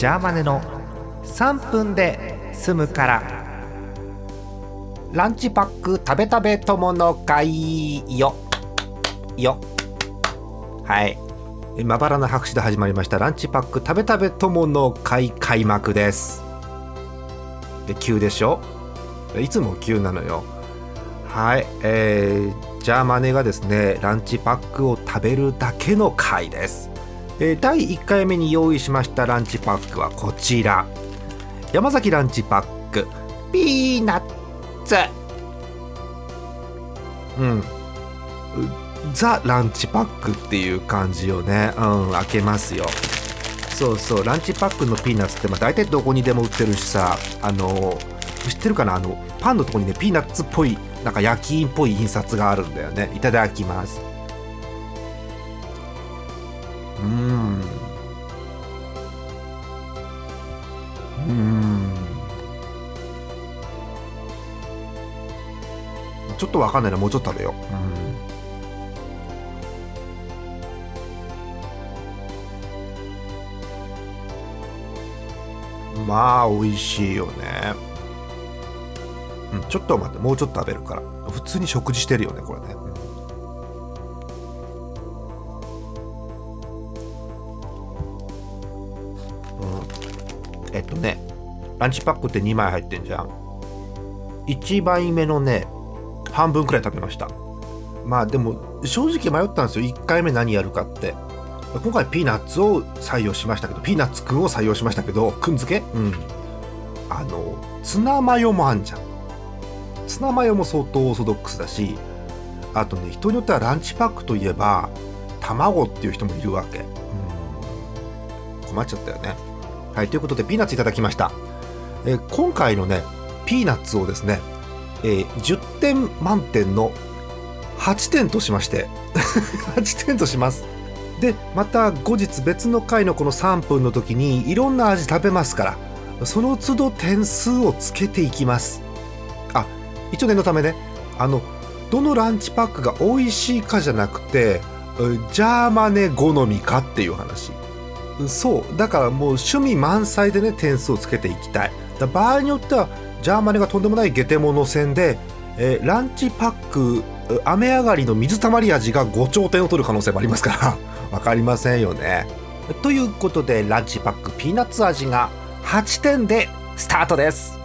ジャーマネの3分で済むから。ランチパック食べ食べ友の会よ。よ。はい。まばらな拍手で始まりました。ランチパック食べ食べ友の会開幕です。で急でしょ？いつも急なのよ。はい。えー、ジャーマネがですねランチパックを食べるだけの回です、えー第1回目に用意しましたランチパックはこちら。山崎ランチパック。ピーナッツ。うん。ザ・ランチパックっていう感じをね。うん開けますよ。そうそう。ランチパックのピーナッツってまあ大体どこにでも売ってるしさ。あの知ってるかな？あのパンのとこにねピーナッツっぽいなんか焼き印っぽい印刷があるんだよね。いただきます。うーん。うーん。ちょっとわかんないなもうちょっと食べよう、うん、まあ美味しいよね。うん、ちょっと待ってもうちょっと食べるから。普通に食事してるよねこれね、えっとねランチパックって2枚入ってんじゃん。1枚目のね半分くらい食べました。まあでも正直迷ったんですよ。1回目何やるかって。今回ピーナッツを採用しましたけどピーナッツくんを採用しましたけどくん漬け？うん。あのツナマヨもあんじゃん。ツナマヨも相当オーソドックスだしあとね人によってはランチパックといえば卵っていう人もいるわけ。うん。困っちゃったよね。はいということでピーナッツいただきました、えー今回のねピーナッツをですね、えー10点満点の8点としまして 8点とします。でまた後日別の回のこの3分の時にいろんな味食べますからその都度点数をつけていきます。あ一応念のためねあのどのランチパックが美味しいかじゃなくてジャーマネ好みかっていう話。そう。だからもう趣味満載でね点数をつけていきたい。だ場合によってはジャーマネがとんでもないゲテモノ戦で、えーランチパック雨上がりの水たまり味が5兆点を取る可能性もありますから。分かりませんよね。ということでランチパックピーナッツ味が8点でスタートです。